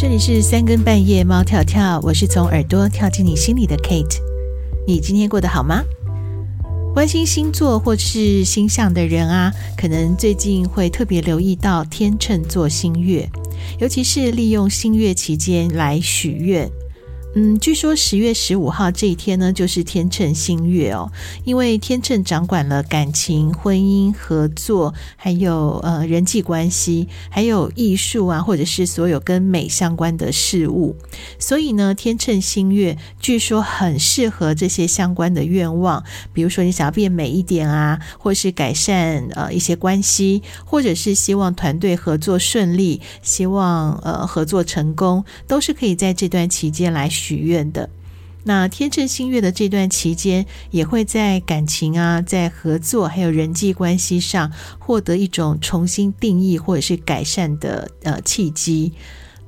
这里是三更半夜，猫跳跳，我是从耳朵跳进你心里的 Kate。你今天过得好吗？关心星座或是星象的人啊，可能最近会特别留意到天秤座星月，尤其是利用星月期间来许愿。嗯，据说十月十五号这一天呢，就是天秤新月哦。因为天秤掌管了感情、婚姻、合作，还有呃人际关系，还有艺术啊，或者是所有跟美相关的事物。所以呢，天秤新月据说很适合这些相关的愿望，比如说你想要变美一点啊，或是改善呃一些关系，或者是希望团队合作顺利，希望呃合作成功，都是可以在这段期间来许愿的。那天秤星月的这段期间，也会在感情啊，在合作还有人际关系上，获得一种重新定义或者是改善的呃契机。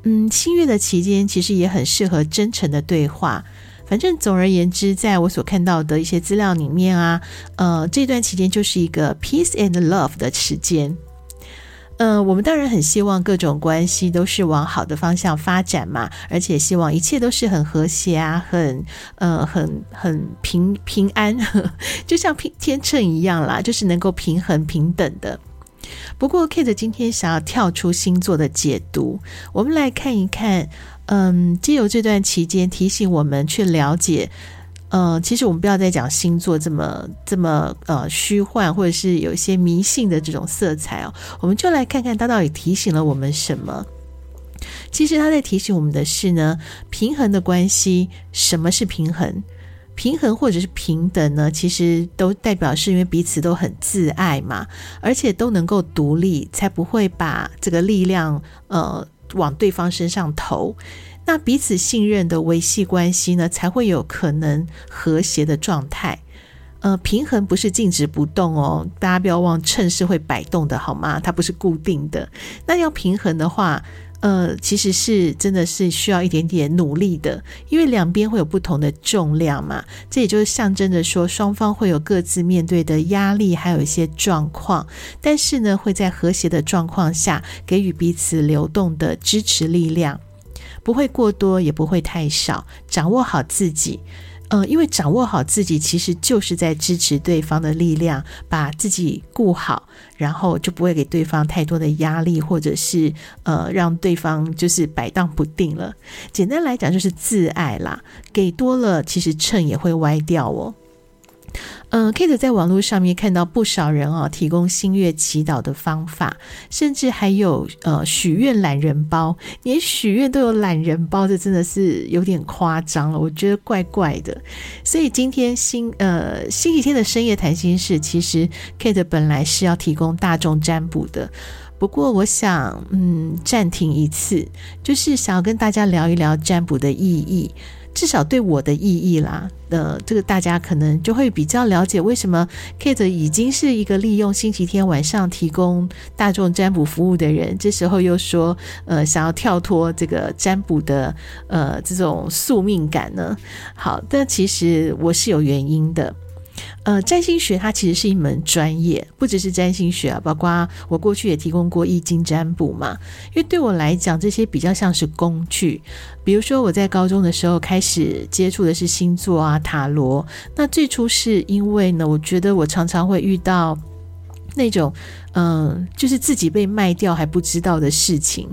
嗯，新月的期间其实也很适合真诚的对话。反正总而言之，在我所看到的一些资料里面啊，呃，这段期间就是一个 peace and love 的时间。嗯、我们当然很希望各种关系都是往好的方向发展嘛，而且希望一切都是很和谐啊，很呃很很平平安，就像平天秤一样啦，就是能够平衡平等的。不过，Kate 今天想要跳出星座的解读，我们来看一看，嗯，借由这段期间提醒我们去了解。呃，其实我们不要再讲星座这么这么呃虚幻，或者是有一些迷信的这种色彩哦。我们就来看看它到底提醒了我们什么。其实它在提醒我们的是呢，平衡的关系。什么是平衡？平衡或者是平等呢？其实都代表是因为彼此都很自爱嘛，而且都能够独立，才不会把这个力量呃往对方身上投。那彼此信任的维系关系呢，才会有可能和谐的状态。呃，平衡不是静止不动哦，大家不要忘，秤是会摆动的，好吗？它不是固定的。那要平衡的话，呃，其实是真的是需要一点点努力的，因为两边会有不同的重量嘛。这也就是象征着说，双方会有各自面对的压力，还有一些状况，但是呢，会在和谐的状况下，给予彼此流动的支持力量。不会过多，也不会太少，掌握好自己。呃，因为掌握好自己，其实就是在支持对方的力量，把自己顾好，然后就不会给对方太多的压力，或者是呃，让对方就是摆荡不定了。简单来讲，就是自爱啦。给多了，其实秤也会歪掉哦。嗯、，Kate 在网络上面看到不少人啊，提供新月祈祷的方法，甚至还有呃许愿懒人包，连许愿都有懒人包，这真的是有点夸张了，我觉得怪怪的。所以今天星呃星期天的深夜谈心事，其实 Kate 本来是要提供大众占卜的，不过我想嗯暂停一次，就是想要跟大家聊一聊占卜的意义。至少对我的意义啦，呃，这个大家可能就会比较了解为什么 Kate 已经是一个利用星期天晚上提供大众占卜服务的人，这时候又说，呃，想要跳脱这个占卜的呃这种宿命感呢？好，但其实我是有原因的。呃，占星学它其实是一门专业，不只是占星学啊，包括我过去也提供过易经占卜嘛。因为对我来讲，这些比较像是工具。比如说，我在高中的时候开始接触的是星座啊、塔罗。那最初是因为呢，我觉得我常常会遇到。那种，嗯，就是自己被卖掉还不知道的事情，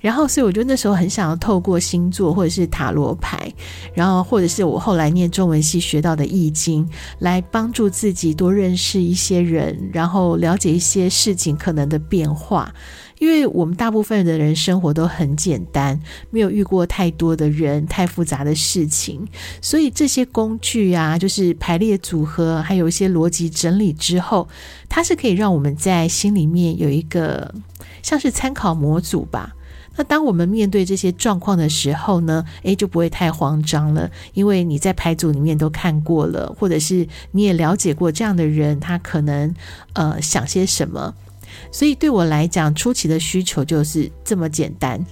然后，所以我就那时候很想要透过星座或者是塔罗牌，然后或者是我后来念中文系学到的易经，来帮助自己多认识一些人，然后了解一些事情可能的变化。因为我们大部分的人生活都很简单，没有遇过太多的人、太复杂的事情，所以这些工具啊，就是排列组合，还有一些逻辑整理之后，它是可以让我们在心里面有一个像是参考模组吧。那当我们面对这些状况的时候呢，诶，就不会太慌张了，因为你在牌组里面都看过了，或者是你也了解过这样的人，他可能呃想些什么。所以对我来讲，初期的需求就是这么简单。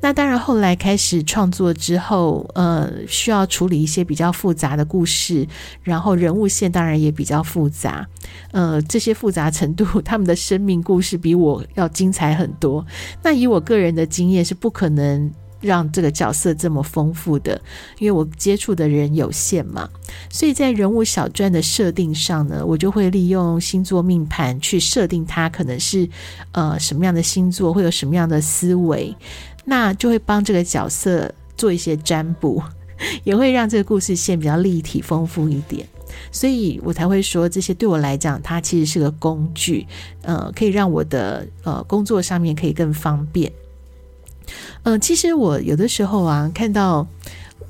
那当然，后来开始创作之后，呃，需要处理一些比较复杂的故事，然后人物线当然也比较复杂。呃，这些复杂程度，他们的生命故事比我要精彩很多。那以我个人的经验，是不可能让这个角色这么丰富的，因为我接触的人有限嘛，所以在人物小传的设定上呢，我就会利用星座命盘去设定他可能是呃什么样的星座，会有什么样的思维，那就会帮这个角色做一些占卜，也会让这个故事线比较立体丰富一点。所以我才会说，这些对我来讲，它其实是个工具，呃，可以让我的呃工作上面可以更方便。嗯、其实我有的时候啊，看到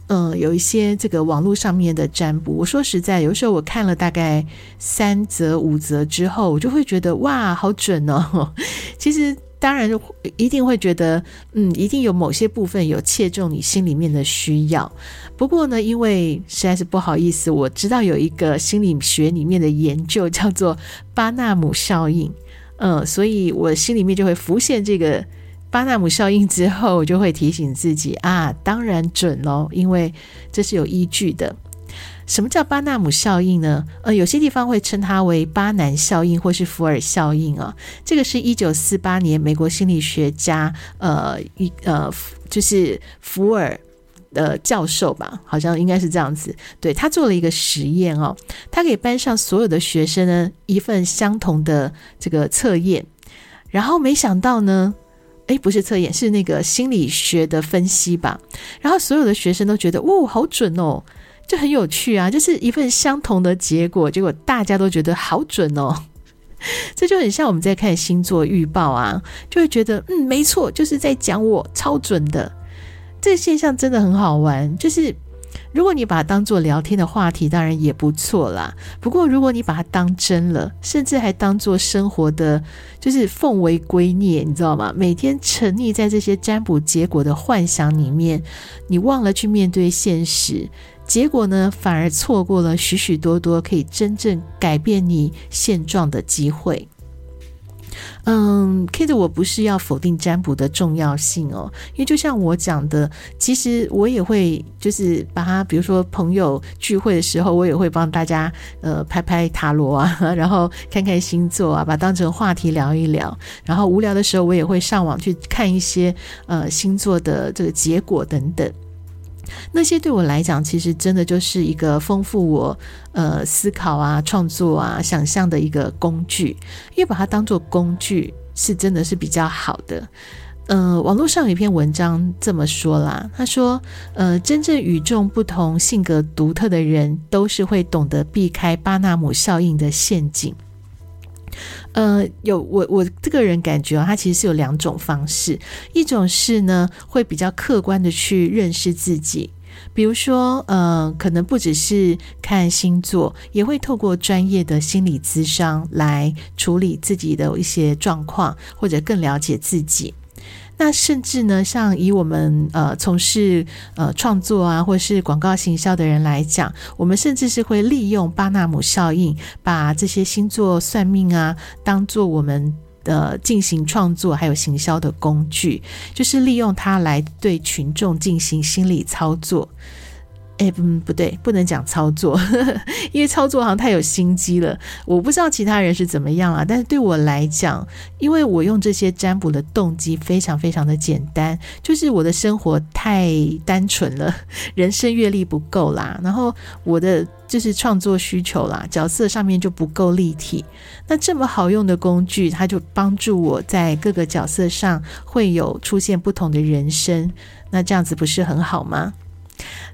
嗯、有一些这个网络上面的占卜，我说实在，有时候我看了大概三则五则之后，我就会觉得哇，好准哦。其实。当然，一定会觉得，嗯，一定有某些部分有切中你心里面的需要。不过呢，因为实在是不好意思，我知道有一个心理学里面的研究叫做巴纳姆效应，嗯，所以我心里面就会浮现这个巴纳姆效应之后，我就会提醒自己啊，当然准喽，因为这是有依据的。什么叫巴纳姆效应呢？呃，有些地方会称它为巴南效应或是福尔效应啊。这个是一九四八年美国心理学家呃一呃就是福尔的教授吧，好像应该是这样子。对，他做了一个实验哦，他给班上所有的学生呢一份相同的这个测验，然后没想到呢，哎，不是测验，是那个心理学的分析吧。然后所有的学生都觉得，哦，好准哦。就很有趣啊，就是一份相同的结果，结果大家都觉得好准哦。这就很像我们在看星座预报啊，就会觉得嗯，没错，就是在讲我超准的。这个现象真的很好玩，就是如果你把它当做聊天的话题，当然也不错啦。不过如果你把它当真了，甚至还当做生活的，就是奉为圭臬，你知道吗？每天沉溺在这些占卜结果的幻想里面，你忘了去面对现实。结果呢，反而错过了许许多多可以真正改变你现状的机会。嗯，Kate，我不是要否定占卜的重要性哦，因为就像我讲的，其实我也会就是把它，比如说朋友聚会的时候，我也会帮大家呃拍拍塔罗啊，然后看看星座啊，把当成话题聊一聊。然后无聊的时候，我也会上网去看一些呃星座的这个结果等等。那些对我来讲，其实真的就是一个丰富我呃思考啊、创作啊、想象的一个工具。因为把它当做工具，是真的是比较好的。呃，网络上有一篇文章这么说啦，他说：呃，真正与众不同、性格独特的人，都是会懂得避开巴纳姆效应的陷阱。呃，有我我这个人感觉啊，他其实是有两种方式，一种是呢，会比较客观的去认识自己，比如说，呃，可能不只是看星座，也会透过专业的心理咨商来处理自己的一些状况，或者更了解自己。那甚至呢，像以我们呃从事呃创作啊，或是广告行销的人来讲，我们甚至是会利用巴纳姆效应，把这些星座算命啊，当做我们的进行创作还有行销的工具，就是利用它来对群众进行心理操作。哎，嗯，不对，不能讲操作，呵呵，因为操作好像太有心机了。我不知道其他人是怎么样啊，但是对我来讲，因为我用这些占卜的动机非常非常的简单，就是我的生活太单纯了，人生阅历不够啦，然后我的就是创作需求啦，角色上面就不够立体。那这么好用的工具，它就帮助我在各个角色上会有出现不同的人生，那这样子不是很好吗？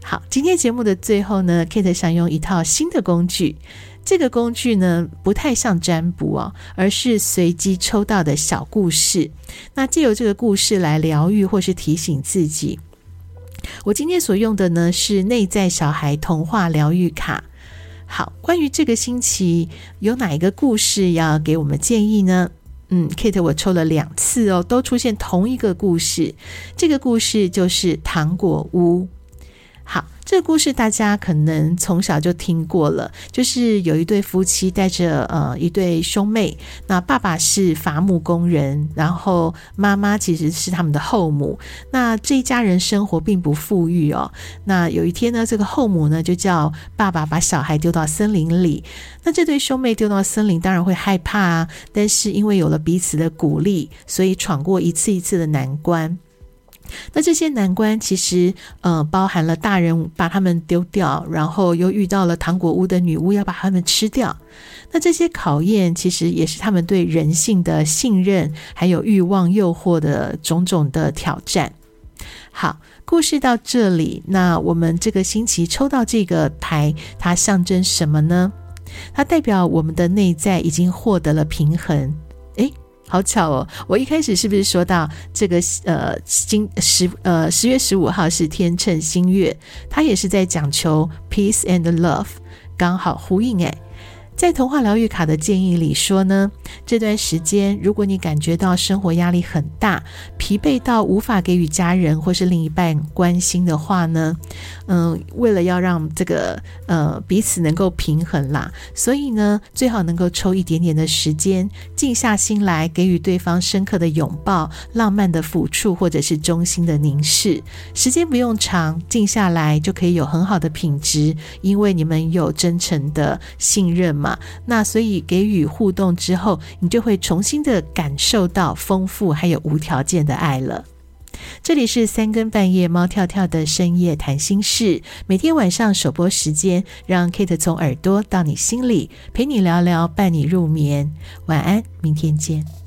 好，今天节目的最后呢，Kate 想用一套新的工具。这个工具呢，不太像占卜哦，而是随机抽到的小故事。那借由这个故事来疗愈或是提醒自己。我今天所用的呢，是内在小孩童话疗愈卡。好，关于这个星期有哪一个故事要给我们建议呢？嗯，Kate 我抽了两次哦，都出现同一个故事。这个故事就是糖果屋。好，这个故事大家可能从小就听过了，就是有一对夫妻带着呃一对兄妹，那爸爸是伐木工人，然后妈妈其实是他们的后母。那这一家人生活并不富裕哦。那有一天呢，这个后母呢就叫爸爸把小孩丢到森林里。那这对兄妹丢到森林当然会害怕啊，但是因为有了彼此的鼓励，所以闯过一次一次的难关。那这些难关其实，呃，包含了大人把他们丢掉，然后又遇到了糖果屋的女巫要把他们吃掉。那这些考验其实也是他们对人性的信任，还有欲望诱惑的种种的挑战。好，故事到这里，那我们这个星期抽到这个牌，它象征什么呢？它代表我们的内在已经获得了平衡。好巧哦！我一开始是不是说到这个呃，今十呃十月十五号是天秤星月，它也是在讲求 peace and love，刚好呼应诶。在童话疗愈卡的建议里说呢，这段时间如果你感觉到生活压力很大，疲惫到无法给予家人或是另一半关心的话呢，嗯，为了要让这个呃彼此能够平衡啦，所以呢，最好能够抽一点点的时间，静下心来给予对方深刻的拥抱、浪漫的抚触或者是衷心的凝视。时间不用长，静下来就可以有很好的品质，因为你们有真诚的信任嘛。那所以给予互动之后，你就会重新的感受到丰富还有无条件的爱了。这里是三更半夜猫跳跳的深夜谈心事，每天晚上首播时间，让 Kate 从耳朵到你心里，陪你聊聊，伴你入眠。晚安，明天见。